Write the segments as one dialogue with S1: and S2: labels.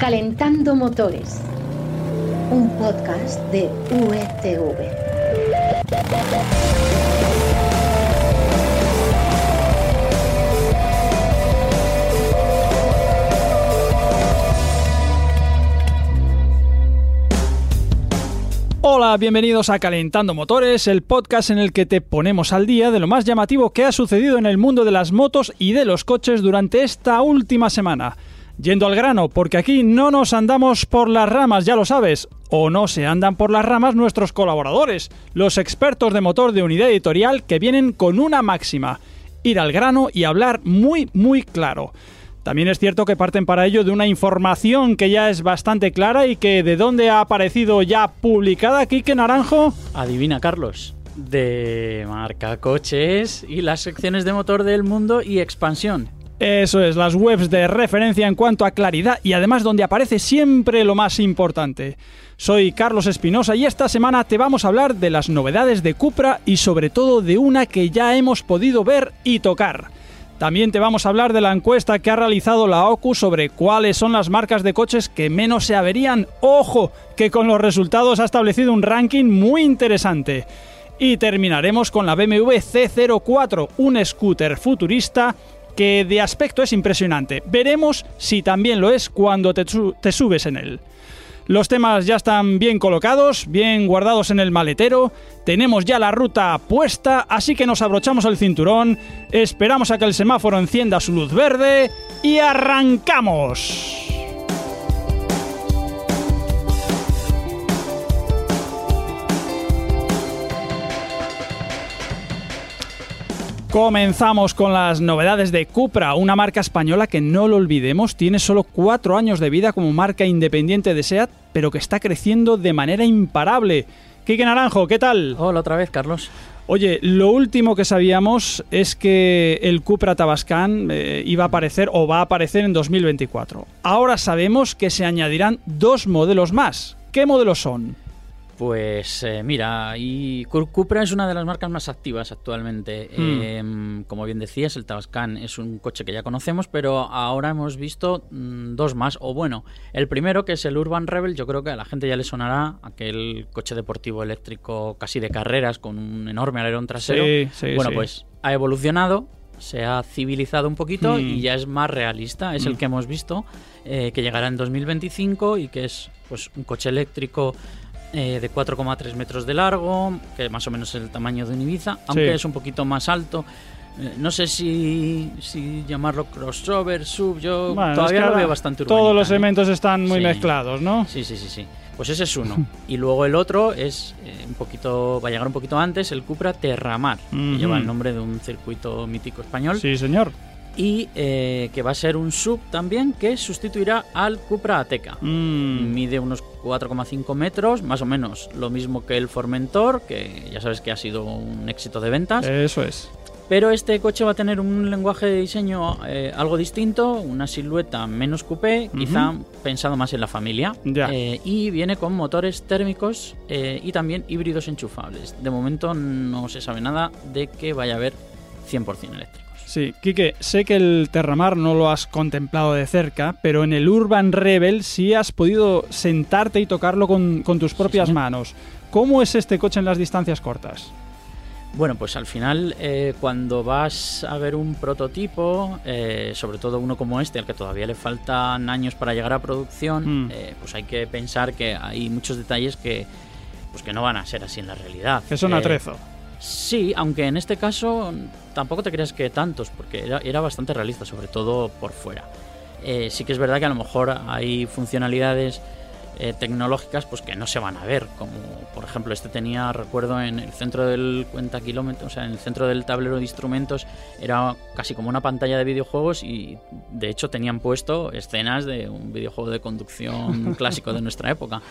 S1: Calentando Motores, un podcast de UETV.
S2: Hola, bienvenidos a Calentando Motores, el podcast en el que te ponemos al día de lo más llamativo que ha sucedido en el mundo de las motos y de los coches durante esta última semana. Yendo al grano, porque aquí no nos andamos por las ramas, ya lo sabes, o no se andan por las ramas nuestros colaboradores, los expertos de motor de unidad editorial que vienen con una máxima, ir al grano y hablar muy, muy claro. También es cierto que parten para ello de una información que ya es bastante clara y que de dónde ha aparecido ya publicada, Quique Naranjo.
S3: Adivina, Carlos. De marca coches y las secciones de motor del mundo y expansión.
S2: Eso es, las webs de referencia en cuanto a claridad y además donde aparece siempre lo más importante. Soy Carlos Espinosa y esta semana te vamos a hablar de las novedades de Cupra y sobre todo de una que ya hemos podido ver y tocar. También te vamos a hablar de la encuesta que ha realizado la OCU sobre cuáles son las marcas de coches que menos se averían. Ojo, que con los resultados ha establecido un ranking muy interesante. Y terminaremos con la BMW C04, un scooter futurista que de aspecto es impresionante. Veremos si también lo es cuando te, subes en él. Los temas ya están bien colocados, bien guardados en el maletero, tenemos ya la ruta puesta, así que nos abrochamos el cinturón, esperamos a que el semáforo encienda su luz verde y arrancamos. Comenzamos con las novedades de Cupra, una marca española que no lo olvidemos, tiene solo cuatro años de vida como marca independiente de SEAT, pero que está creciendo de manera imparable. Quique Naranjo, ¿qué tal?
S3: Hola otra vez, Carlos.
S2: Oye, lo último que sabíamos es que el Cupra Tabascan eh, iba a aparecer o va a aparecer en 2024. Ahora sabemos que se añadirán dos modelos más. ¿Qué modelos son?
S3: Pues eh, mira, y Cupra es una de las marcas más activas actualmente.
S2: Hmm.
S3: Eh, como bien decías, el Tabascan es un coche que ya conocemos, pero ahora hemos visto mm, dos más. O bueno, el primero, que es el Urban Rebel, yo creo que a la gente ya le sonará aquel coche deportivo eléctrico casi de carreras con un enorme alerón trasero.
S2: Sí, sí,
S3: bueno,
S2: sí.
S3: pues ha evolucionado, se ha civilizado un poquito
S2: Hmm.
S3: y ya es más realista. Es el
S2: Hmm.
S3: que hemos visto, eh, que llegará en 2025 y que es pues un coche eléctrico eh, de 4,3 metros de largo, que más o menos es el tamaño de un Ibiza, aunque
S2: Sí.
S3: es un poquito más alto. Eh, no sé si, si llamarlo crossover, sub, yo
S2: Bueno, es
S3: todavía
S2: que
S3: lo veo bastante
S2: Todos
S3: urbanita,
S2: los elementos están muy
S3: Sí.
S2: mezclados, ¿no?
S3: Sí, sí, sí, sí. Pues ese es uno. y luego el otro es eh, un poquito, va a llegar un poquito antes, el Cupra Terramar, que lleva el nombre de un circuito mítico español
S2: Sí, señor.
S3: Y eh, que va a ser un sub también que sustituirá al Cupra Ateca.
S2: Mm.
S3: Mide unos 4,5 metros, más o menos lo mismo que el Formentor, que ya sabes que ha sido un éxito de ventas.
S2: Eso es.
S3: Pero este coche va a tener un lenguaje de diseño eh, algo distinto, una silueta menos coupé, quizá pensado más en la familia.
S2: Ya.
S3: Eh, y viene con motores térmicos eh, y también híbridos enchufables. De momento no se sabe nada de que vaya a haber 100% eléctricos.
S2: Sí, Quique, sé que el Terramar no lo has contemplado de cerca, pero en el Urban Rebel sí has podido sentarte y tocarlo con, con tus propias manos. ¿Cómo es este coche en las distancias cortas?
S3: Bueno, pues al final, eh, cuando vas a ver un prototipo, eh, sobre todo uno como este, al que todavía le faltan años para llegar a producción,
S2: Mm.
S3: eh, pues hay que pensar que hay muchos detalles que, pues que no van a ser así en la realidad.
S2: Son
S3: Eh,
S2: atrezo.
S3: Sí, aunque en este caso tampoco te creas que tantos, porque era, era bastante realista, sobre todo por fuera. Eh, sí que es verdad que a lo mejor hay funcionalidades eh, tecnológicas pues que no se van a ver, como por ejemplo este tenía, recuerdo, en el centro del cuenta kilómetros, o sea, en el centro del tablero de instrumentos era casi como una pantalla de videojuegos y de hecho tenían puesto escenas de un videojuego de conducción clásico de nuestra época.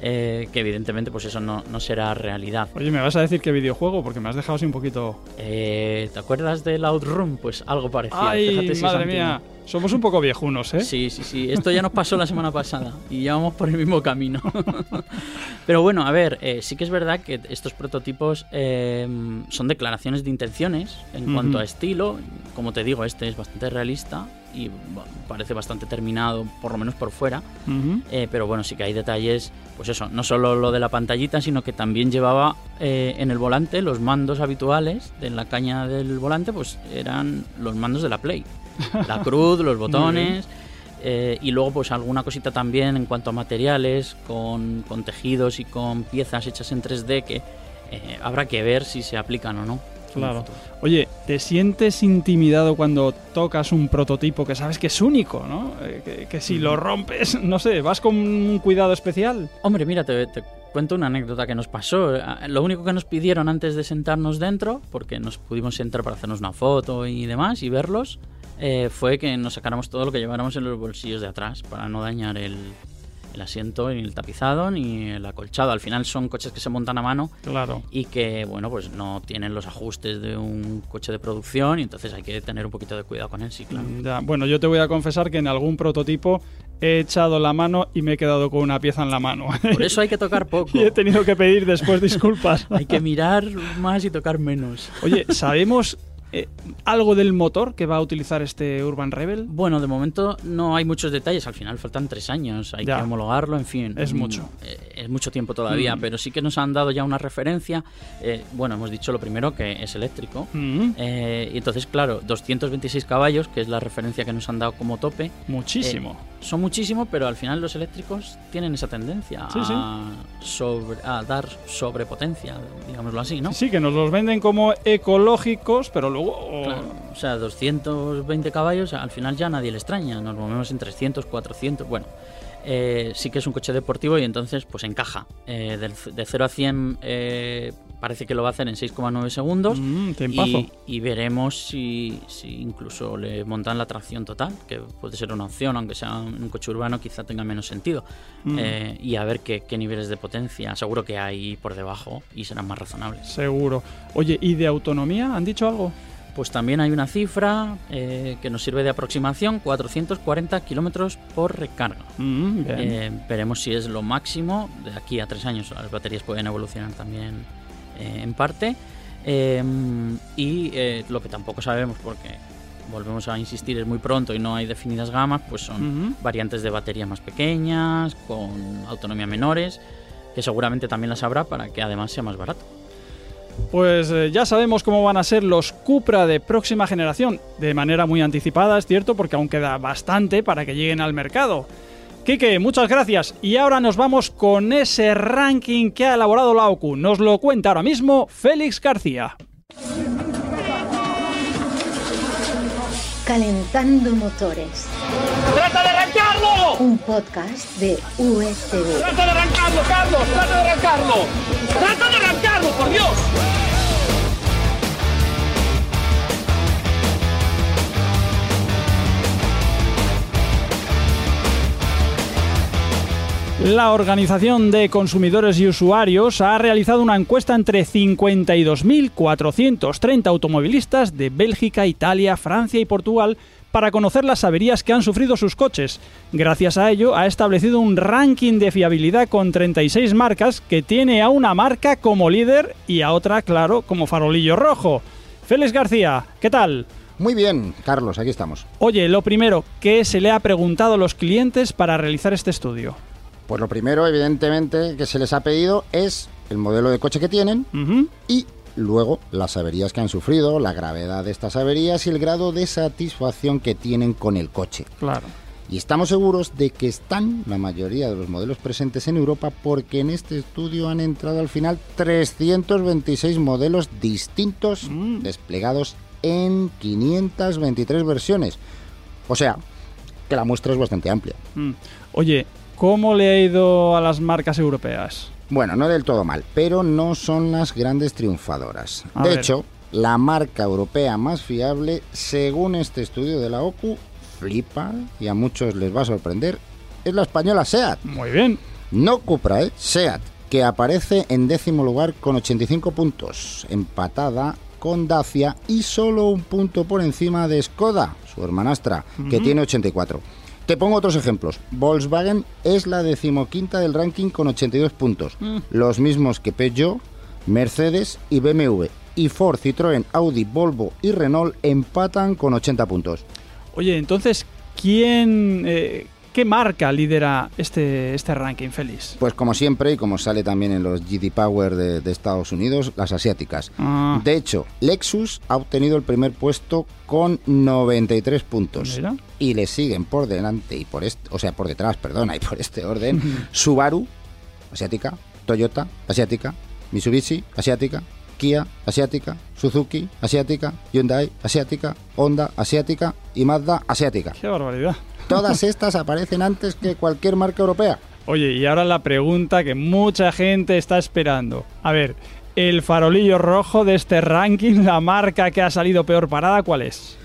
S3: Eh, que evidentemente pues eso no, no será realidad.
S2: Oye, ¿me vas a decir qué videojuego? Porque me has dejado así un poquito...
S3: Eh, ¿Te acuerdas del Outroom? Pues algo parecido.
S2: ¡Ay,
S3: Fíjate si
S2: madre mía! Somos un poco viejunos, ¿eh?
S3: Sí, sí, sí. Esto ya nos pasó la semana pasada y ya vamos por el mismo camino. Pero bueno, a ver, eh, sí que es verdad que estos prototipos eh, son declaraciones de intenciones en cuanto a estilo. Como te digo, este es bastante realista y parece bastante terminado, por lo menos por fuera. Eh, pero bueno, sí que hay detalles, pues eso, no solo lo de la pantallita, sino que también llevaba en el volante los mandos habituales de la caña del volante, pues eran los mandos de la Play la cruz, los botones. Eh, y luego pues alguna cosita también en cuanto a materiales, con, tejidos y con piezas hechas en 3D que eh, habrá que ver si se aplican o no.
S2: Claro. Oye, ¿te sientes intimidado cuando tocas un prototipo que sabes que es único, ¿no? Eh, que, si lo rompes, no sé, ¿vas con un cuidado especial?
S3: Hombre, mira, te, te, cuento una anécdota que nos pasó. Lo único que nos pidieron antes de sentarnos dentro, porque nos pudimos sentar para hacernos una foto y demás y verlos, eh, fue que nos sacáramos todo lo que lleváramos en los bolsillos de atrás para no dañar el, el asiento, ni el tapizado, ni el acolchado. Al final son coches que se montan a mano
S2: claro.
S3: y que, bueno, pues no tienen los ajustes de un coche de producción y entonces hay que tener un poquito de cuidado con él, sí, claro.
S2: Bueno, yo te voy a confesar que en algún prototipo he echado la mano y me he quedado con una pieza en la mano.
S3: Por eso hay que tocar poco.
S2: y he tenido que pedir después disculpas.
S3: hay que mirar más y tocar menos.
S2: Oye, ¿sabemos eh, ¿Algo del motor que va a utilizar este Urban Rebel?
S3: Bueno, de momento no hay muchos detalles. Al final faltan tres años. Hay que homologarlo, en fin.
S2: Es mm, mucho.
S3: Eh, es mucho tiempo todavía, mm. pero sí que nos han dado ya una referencia. Eh, bueno, hemos dicho lo primero que es eléctrico. Mm. y entonces, claro, 226 caballos, que es la referencia que nos han dado como tope.
S2: Muchísimo.
S3: Son muchísimo, pero al final los eléctricos tienen esa tendencia a, Sobre, a dar sobrepotencia, digámoslo así, ¿no?
S2: Sí, que nos los venden como ecológicos, pero luego
S3: o sea, 220 caballos, al final ya nadie le extraña. Nos movemos en 300, 400. Bueno, eh, sí que es un coche deportivo y entonces pues encaja. Eh, de 0 a 100 eh, parece que lo va a hacer en 6,9 segundos.
S2: Mm,
S3: y, veremos si, incluso le montan la tracción total, que puede ser una opción, aunque sea un coche urbano quizá tenga menos sentido. Mm. y a ver qué, qué niveles de potencia. Seguro que hay por debajo y serán más razonables.
S2: Seguro. Oye, ¿y de autonomía? ¿Han dicho algo?
S3: pues también hay una cifra eh, que nos sirve de aproximación, 440 kilómetros por recarga.
S2: Mm,
S3: eh, veremos si es lo máximo. De aquí a tres años las baterías pueden evolucionar también eh, en parte. y lo que tampoco sabemos, porque volvemos a insistir, es muy pronto y no hay definidas gamas, pues son variantes de batería más pequeñas, con autonomía menores, que seguramente también las habrá para que además sea más barato.
S2: Pues eh, ya sabemos cómo van a ser los Cupra de próxima generación, de manera muy anticipada, es cierto, porque aún queda bastante para que lleguen al mercado. Quique, muchas gracias. Y ahora nos vamos con ese ranking que ha elaborado la OCU. Nos lo cuenta ahora mismo Félix García.
S1: Calentando motores.
S4: ¡Trata de arrancarlo!
S1: Un podcast de USB.
S4: ¡Trata de arrancarlo, Carlos! ¡Trata de arrancarlo! ¡Trata de arrancarlo, por Dios!
S2: La Organización de Consumidores y Usuarios ha realizado una encuesta entre 52.430 automovilistas de Bélgica, Italia, Francia y Portugal para conocer las averías que han sufrido sus coches. Gracias a ello, ha establecido un ranking de fiabilidad con 36 marcas que tiene a una marca como líder y a otra, claro, como farolillo rojo. Félix García, ¿qué tal?
S5: Muy bien, Carlos, aquí estamos.
S2: Oye, lo primero, ¿qué se le ha preguntado a los clientes para realizar este estudio?
S5: Pues lo primero, evidentemente, que se les ha pedido es el modelo de coche que tienen y luego las averías que han sufrido, la gravedad de estas averías y el grado de satisfacción que tienen con el coche.
S2: Claro.
S5: Y estamos seguros de que están la mayoría de los modelos presentes en Europa porque en este estudio han entrado al final 326 modelos distintos mm. desplegados en 523 versiones. O sea, que la muestra es bastante amplia.
S2: Mm. Oye, ¿cómo le ha ido a las marcas europeas?
S5: Bueno, no del todo mal, pero no son las grandes triunfadoras. de hecho, la marca europea más fiable, según este estudio de la OCU, flipa y a muchos les va a sorprender, es la española SEAT.
S2: Muy bien.
S5: No Cupra, ¿eh? SEAT, que aparece en décimo lugar con 85 puntos, empatada con Dacia y solo un punto por encima de Skoda, su hermanastra, que tiene 84. Te pongo otros ejemplos. Volkswagen es la decimoquinta del ranking con 82 puntos, los mismos que Peugeot, Mercedes y BMW. Y Ford, Citroën, Audi, Volvo y Renault empatan con 80 puntos.
S2: Oye, entonces, ¿quién, eh, qué marca lidera este, este ranking, Félix?
S5: Pues como siempre, y como sale también en los GD Power de, de Estados Unidos, las asiáticas.
S2: Ah.
S5: De hecho, Lexus ha obtenido el primer puesto con 93 puntos.
S2: Mira.
S5: Y le siguen por delante y por este, o sea, por detrás, perdona, y por este orden, Subaru, asiática, Toyota, asiática, Mitsubishi, asiática, Kia, asiática, Suzuki, asiática, Hyundai, asiática, Honda, asiática y Mazda, asiática.
S2: Qué barbaridad.
S5: Todas estas aparecen antes que cualquier marca europea.
S2: Oye, y ahora la pregunta que mucha gente está esperando. A ver, el farolillo rojo de este ranking, la marca que ha salido peor parada, ¿cuál es?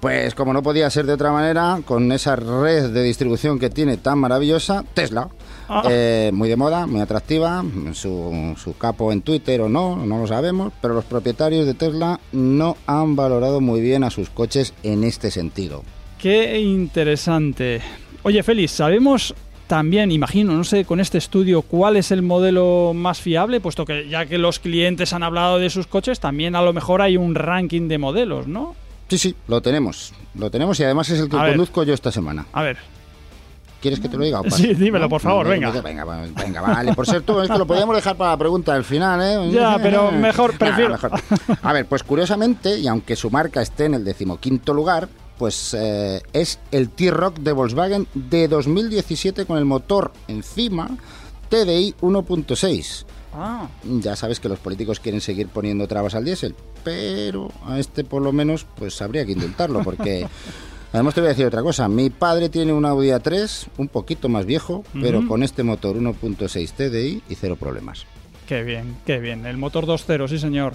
S5: Pues como no podía ser de otra manera, con esa red de distribución que tiene tan maravillosa, Tesla.
S2: Ah.
S5: Eh, muy de moda, muy atractiva, su, su capo en Twitter o no, no lo sabemos, pero los propietarios de Tesla no han valorado muy bien a sus coches en este sentido.
S2: Qué interesante. Oye, Félix, ¿sabemos también, imagino, no sé, con este estudio, cuál es el modelo más fiable? Puesto que ya que los clientes han hablado de sus coches, también a lo mejor hay un ranking de modelos, ¿no?
S5: Sí, sí, lo tenemos, lo tenemos y además es el que
S2: A ver.
S5: conduzco yo esta semana.
S2: A ver,
S5: ¿Quieres que te lo diga? o?
S2: Sí, dímelo, por favor, venga.
S5: Venga, venga, vale. Por ser tú, es que lo podíamos dejar para la pregunta del final, ¿eh?
S2: Ya, pero mejor, prefiero-
S5: mejor. A ver, pues curiosamente, y aunque su marca esté en el decimoquinto lugar, pues eh, es el T-Rock de Volkswagen de 2017 con el motor encima TDI 1.6.
S2: Ah,
S5: Ya sabes que los políticos quieren seguir poniendo trabas al diésel, pero a este por lo menos pues habría que indultarlo porque además te voy a decir otra cosa, mi padre tiene un Audi A3 un poquito más viejo, pero con este motor 1.6 TDI y cero problemas.
S2: qué bien, qué bien. El motor 2.0, sí señor.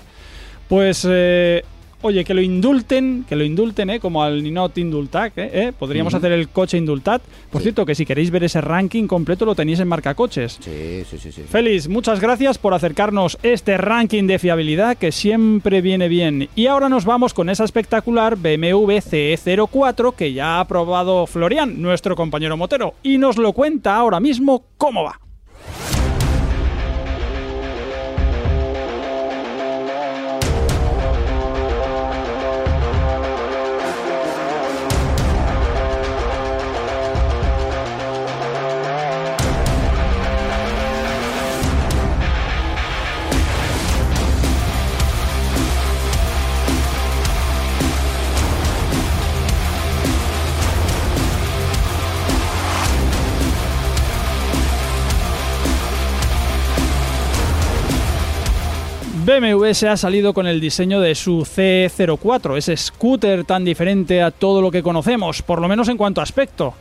S2: Pues, eh, oye, que lo indulten, que lo indulten, ¿eh? Como al Ninot Indultac, ¿eh? ¿Eh? Podríamos hacer el coche Indultat. Por
S5: Sí.
S2: cierto, que si queréis ver ese ranking completo lo tenéis en Marca Coches.
S5: Sí, sí, sí, sí.
S2: Félix, muchas gracias por acercarnos este ranking de fiabilidad que siempre viene bien. Y ahora nos vamos con esa espectacular BMW CE04 que ya ha probado Florian, nuestro compañero motero, y nos lo cuenta ahora mismo cómo va. BMW se ha salido con el diseño de su C04, ese scooter tan diferente a todo lo que conocemos, por lo menos en cuanto a aspecto.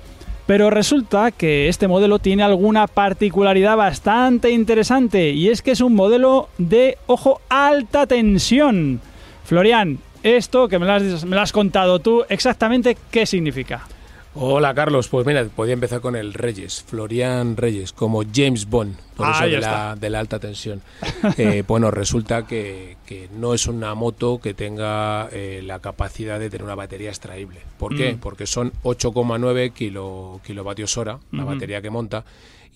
S2: Pero resulta que este modelo tiene alguna particularidad bastante interesante y es que es un modelo de, ojo, alta tensión. Florian, esto que me me lo has contado tú, exactamente qué significa.
S6: Hola Carlos, pues mira, podía empezar con el Reyes, Florian Reyes, como James Bond, por eso
S2: Ahí
S6: de la, de la alta tensión. Eh, bueno, resulta que, que no es una moto que tenga eh, la capacidad de tener una batería extraíble. ¿Por qué?
S2: Mm.
S6: Porque son 8,9 kilo, kilovatios hora la batería que monta.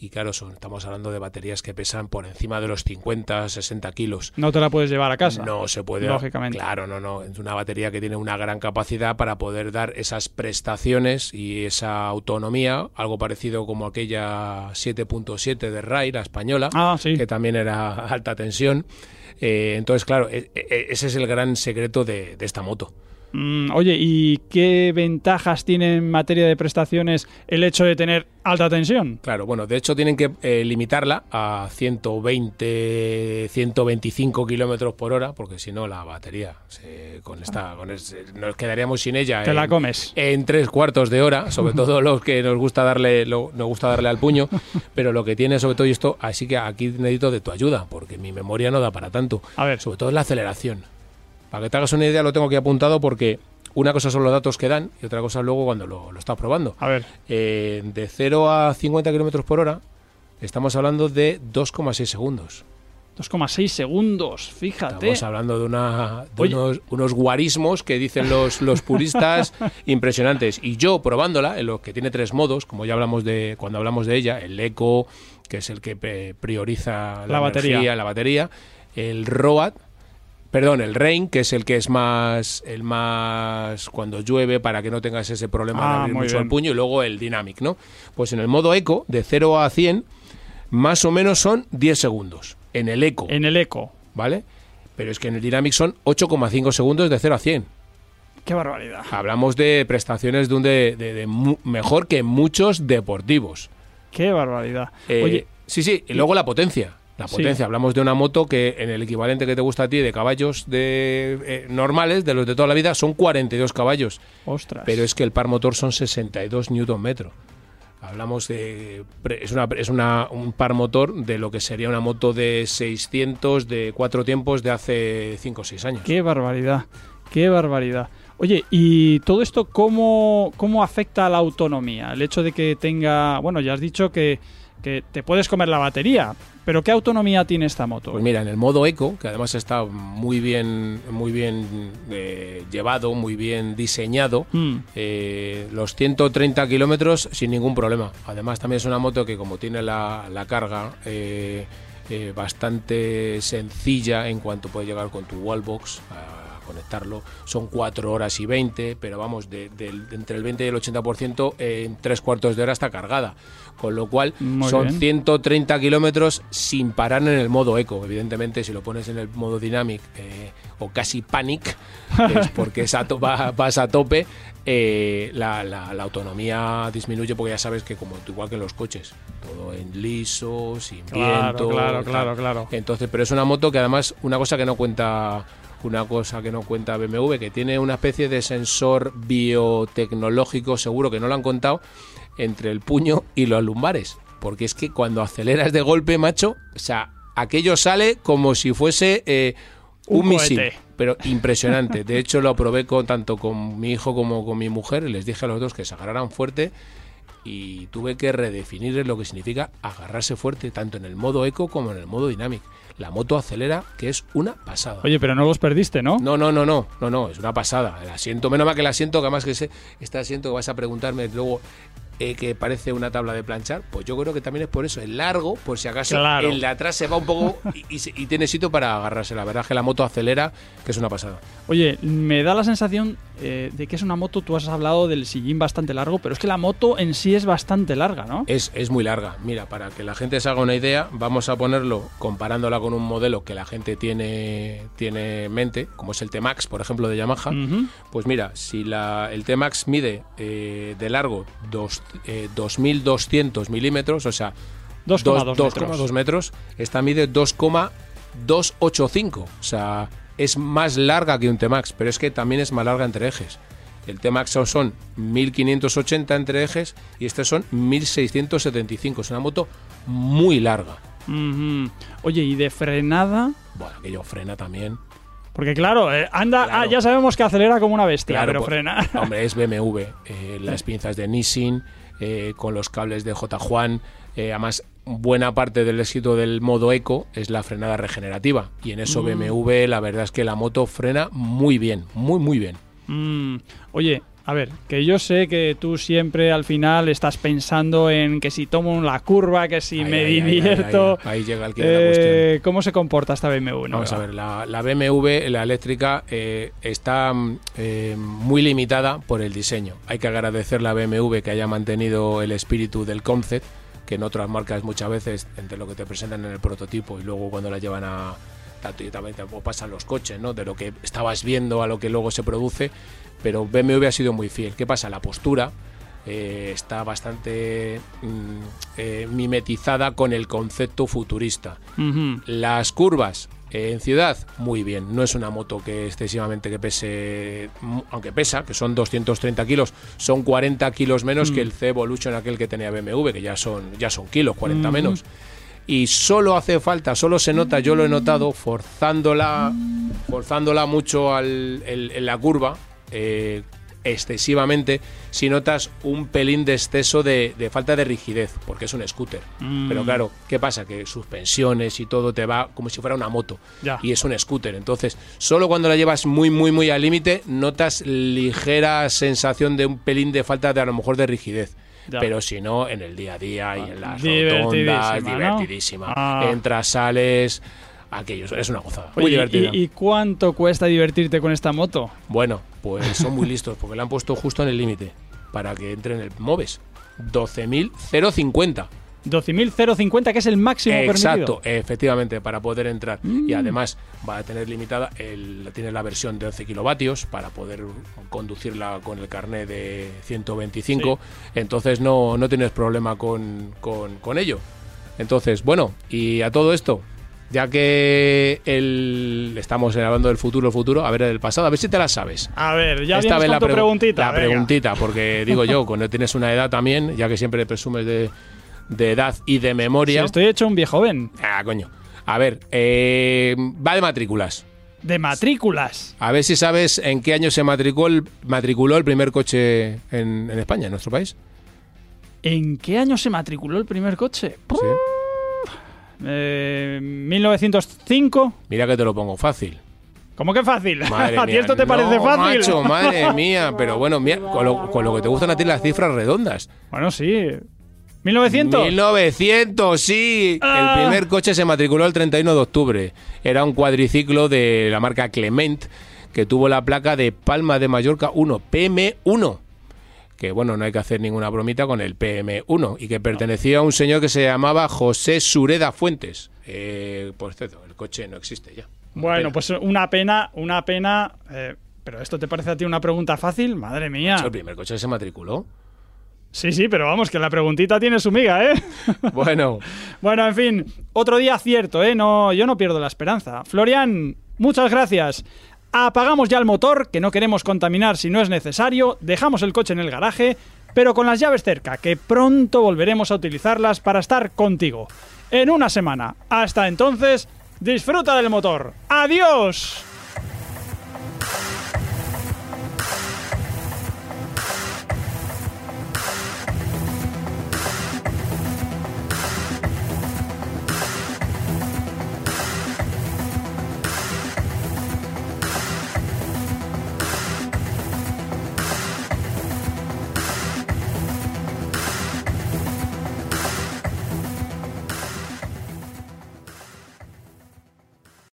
S6: Y claro, son, estamos hablando de baterías que pesan por encima de los 50, 60 kilos.
S2: No te la puedes llevar a casa.
S6: No se puede.
S2: Lógicamente.
S6: Claro, no, no. Es una batería que tiene una gran capacidad para poder dar esas prestaciones y esa autonomía, algo parecido como aquella 7.7 de RAI, la española,
S2: Ah, sí.
S6: que también era alta tensión. Eh, entonces, claro, e- e- ese es el gran secreto de, de esta moto.
S2: Mm, oye, ¿y qué ventajas tiene en materia de prestaciones el hecho de tener alta tensión?
S6: Claro, bueno, de hecho tienen que eh, limitarla a 120, 125 kilómetros por hora, porque si no la batería se- con esta, con ese- nos quedaríamos sin ella.
S2: Te la
S6: en-
S2: comes.
S6: en tres cuartos de hora, sobre todo los que nos gusta darle, lo- nos gusta darle al puño, pero lo que tiene sobre todo y esto, así que aquí necesito de tu ayuda, porque mi memoria no da para tanto.
S2: A ver.
S6: Sobre todo es la aceleración. Para que te hagas una idea, lo tengo aquí apuntado porque una cosa son los datos que dan y otra cosa luego cuando lo, lo estás probando.
S2: A ver,
S6: Eh, de 0 a 50 kilómetros por hora, estamos hablando de 2,6 segundos.
S2: 2,6 segundos, fíjate.
S6: Estamos hablando de, una, de unos, unos guarismos que dicen los, los puristas impresionantes. Y yo probándola, en lo que tiene tres modos, como ya hablamos de cuando hablamos de ella, el eco, que es el que pe- prioriza la,
S2: La batería.
S6: energía, la batería, el ROAD, perdón, el Rain, que es el que es más el más cuando llueve para que no tengas ese problema
S2: Ah,
S6: de abrir
S2: muy
S6: mucho el
S2: bien.
S6: puño y luego el Dynamic, ¿no? Pues en el modo eco de 0 a 100 más o menos son 10 segundos en el eco.
S2: En el eco.
S6: ¿vale? Pero es que en el Dynamic son 8,5 segundos de 0 a 100.
S2: Qué barbaridad.
S6: Hablamos de prestaciones de un de, de- mejor que muchos deportivos.
S2: Qué barbaridad.
S6: Eh,
S2: Oye,
S6: sí, sí, y luego la potencia. La
S2: Sí.
S6: potencia, hablamos de una moto que en el equivalente que te gusta a ti de caballos de eh, normales, de los de toda la vida, son 42 caballos.
S2: ostras.
S6: Pero es que el par motor son 62 newton metro. Hablamos de. Es, una, es una, un par motor de lo que sería una moto de 600 de cuatro tiempos de hace 5 o 6 años.
S2: Qué barbaridad. Qué barbaridad. Oye, ¿y todo esto cómo, cómo afecta a la autonomía? El hecho de que tenga. Bueno, ya has dicho que, que te puedes comer la batería, pero ¿qué autonomía tiene esta moto?
S6: Pues mira, en el modo eco, que además está muy bien, muy bien eh, llevado, muy bien diseñado,
S2: Mm,
S6: eh, los 130 kilómetros sin ningún problema. Además también es una moto que como tiene la, la carga eh, bastante sencilla en cuanto puede llegar con tu wallbox a conectarlo, son 4 horas y 20, pero vamos, de, del- de entre el 20 y el 80% en tres cuartos de hora está cargada. Con lo cual
S2: Muy
S6: son
S2: bien.
S6: 130 kilómetros sin parar en el modo eco. Evidentemente, si lo pones en el modo dynamic eh, o casi panic, es porque es a to- va- vas a tope, eh, la, la- la autonomía disminuye porque ya sabes que como igual que en los coches, todo en liso, sin
S2: Claro,
S6: viento.
S2: claro,
S6: tal.
S2: claro, claro.
S6: Entonces, pero es una moto que además, una cosa que no cuenta una cosa que no cuenta BMW, que tiene una especie de sensor biotecnológico, seguro que no lo han contado, entre el puño y los lumbares. Porque es que cuando aceleras de golpe, macho, o sea, aquello sale como si fuese eh, un,
S2: Un
S6: misil. Pero impresionante. De hecho, lo probé con, tanto con mi hijo como con mi mujer y les dije a los dos que se agarraran fuerte y tuve que redefinir lo que significa agarrarse fuerte, tanto en el modo eco como en el modo dynamic. La moto acelera, que es una pasada.
S2: Oye, pero no los perdiste, ¿no?
S6: No, no, no, no, no, no, es una pasada. El asiento, menos mal que el asiento, que además que sé, este asiento que vas a preguntarme luego eh, que parece una tabla de planchar, pues yo creo que también es por eso, el largo, por si acaso
S2: Claro.
S6: el de atrás se va un poco y, y y tiene sitio para agarrarse. La verdad es que la moto acelera, que es una pasada.
S2: Oye, me da la sensación eh, de que es una moto, tú has hablado del sillín bastante largo, pero es que la moto en sí es bastante larga, ¿no?
S6: Es, es muy larga. Mira, para que la gente se haga una idea, vamos a ponerlo comparándola con un modelo que la gente tiene, tiene en mente, como es el T-Max, por ejemplo, de Yamaha. Pues mira, si la, el T-Max mide eh, de largo dos, eh, 2.200 milímetros, o sea,
S2: 2,2
S6: dos-
S2: metros.
S6: 2,2 metros, esta mide 2,285. O sea, es más larga que un T-Max, pero es que también es más larga entre ejes. El T-Max son- son 1580 entre ejes y este son 1675. Es una moto muy larga.
S2: Oye, y de frenada.
S6: Bueno, aquello frena también.
S2: Porque claro, eh, anda,
S6: Claro.
S2: ah, ya sabemos que acelera como una bestia,
S6: Claro,
S2: pero
S6: pues,
S2: frena.
S6: Hombre, es BMW. eh, las pinzas de Nissin, eh, con los cables de J. Juan. eh, además, buena parte del éxito del modo eco es la frenada regenerativa. Y en
S2: Mm.
S6: eso BMW, la verdad es que la moto frena muy bien, muy, muy bien.
S2: Mm, Oye, a ver, que yo sé que tú siempre al final estás pensando en que si tomo la curva, que si
S6: Ahí,
S2: me
S6: ahí,
S2: divierto.
S6: ahí, ahí llega el quid de la cuestión.
S2: Eh, ¿Cómo se comporta esta BMW?
S6: Vamos a ver, la, la BMW, la eléctrica, eh, está eh, muy limitada por el diseño. Hay que agradecer a BMW que haya mantenido el espíritu del concept, que en otras marcas muchas veces, entre lo que te presentan en el prototipo y luego cuando la llevan a también pasan los coches, ¿no? De lo que estabas viendo a lo que luego se produce, pero BMW ha sido muy fiel. ¿Qué pasa? La postura eh, está bastante mm, eh, mimetizada con el concepto futurista.
S2: Ujú.
S6: Las curvas eh, en ciudad, muy bien. No es una moto que excesivamente que pese, mm, aunque pesa, que son 230 kilos, son 40 kilos menos que el C Evolution aquel que tenía BMW, que ya son, ya son kilos, 40 menos. Y solo hace falta, solo se nota, yo lo he notado, forzándola, forzándola mucho al, el- en la curva, eh, excesivamente si notas un pelín de exceso de, de falta de rigidez, porque es un scooter.
S2: Mm.
S6: Pero claro, ¿qué pasa? Que suspensiones y todo te va como si fuera una moto.
S2: Ya.
S6: Y es un scooter. Entonces, solo cuando la llevas muy, muy, muy al límite, notas ligera sensación de un pelín de falta de a lo mejor de rigidez.
S2: Ya.
S6: Pero si no, en el día a día y en las
S2: Divertidísima,
S6: rotondas,
S2: ¿no?
S6: divertidísima.
S2: Ah.
S6: Entras, sales, aquello, es una gozada. Muy
S2: Oye,
S6: divertida.
S2: ¿y, y cuánto cuesta divertirte con esta moto?
S6: Bueno, pues son muy listos porque la han puesto justo en el límite para que entre en el Moves. 12.050.
S2: 12.050, que es el máximo
S6: Exacto,
S2: permitido.
S6: efectivamente, para poder entrar.
S2: Mm.
S6: Y además va a tener limitada, el, tiene la versión de 11 kilovatios para poder conducirla con el carnet de 125. Entonces no, no tienes problema con, con, con ello. Entonces, bueno, y a todo esto, ya que el, estamos hablando del futuro, futuro, a ver el pasado, a ver si te la sabes.
S2: A ver, ya
S6: Esta vez la, pregu-
S2: preguntita.
S6: la
S2: venga.
S6: preguntita, porque digo yo, cuando tienes una edad también, ya que siempre presumes de, de edad y de
S2: Si
S6: memoria.
S2: estoy hecho un viejo ven.
S6: Ah, coño. A ver, eh, va de matrículas.
S2: De matrículas.
S6: A ver si sabes en qué año se matriculó el, matriculó el primer coche en, en España, en nuestro país.
S2: ¿En qué año se matriculó el primer coche?
S6: Sí.
S2: Eh, 1905.
S6: Mira que te lo pongo fácil.
S2: ¿Cómo que fácil?
S6: Madre
S2: ¿A ti esto te parece fácil?
S6: macho, madre mía. Pero bueno, con lo, con lo que te gustan a ti las cifras redondas.
S2: Bueno, sí. 1900.
S6: 1900, sí.
S2: Ah.
S6: El primer coche se matriculó el 31 de octubre. Era un cuadriciclo de la marca Clement que tuvo la placa de Palma de Mallorca 1, PM1. Que bueno, no hay que hacer ninguna bromita con el PM1 y que pertenecía a un señor que se llamaba José Sureda Fuentes. Eh, por cierto, el coche no existe ya. Una
S2: Bueno,
S6: pena.
S2: pues una pena, una pena. eh, pero esto te parece a ti una pregunta fácil, madre mía.
S6: El primer coche se matriculó.
S2: Sí, sí, pero vamos, que la preguntita tiene su miga, ¿eh?
S6: Bueno,
S2: bueno, en fin, otro día cierto, ¿eh? No, yo no pierdo la esperanza. Florian, muchas gracias. Apagamos ya el motor, que no queremos contaminar si no es necesario, dejamos el coche en el garaje, pero con las llaves cerca, que pronto volveremos a utilizarlas para estar contigo. En una semana. Hasta entonces, disfruta del motor. ¡Adiós!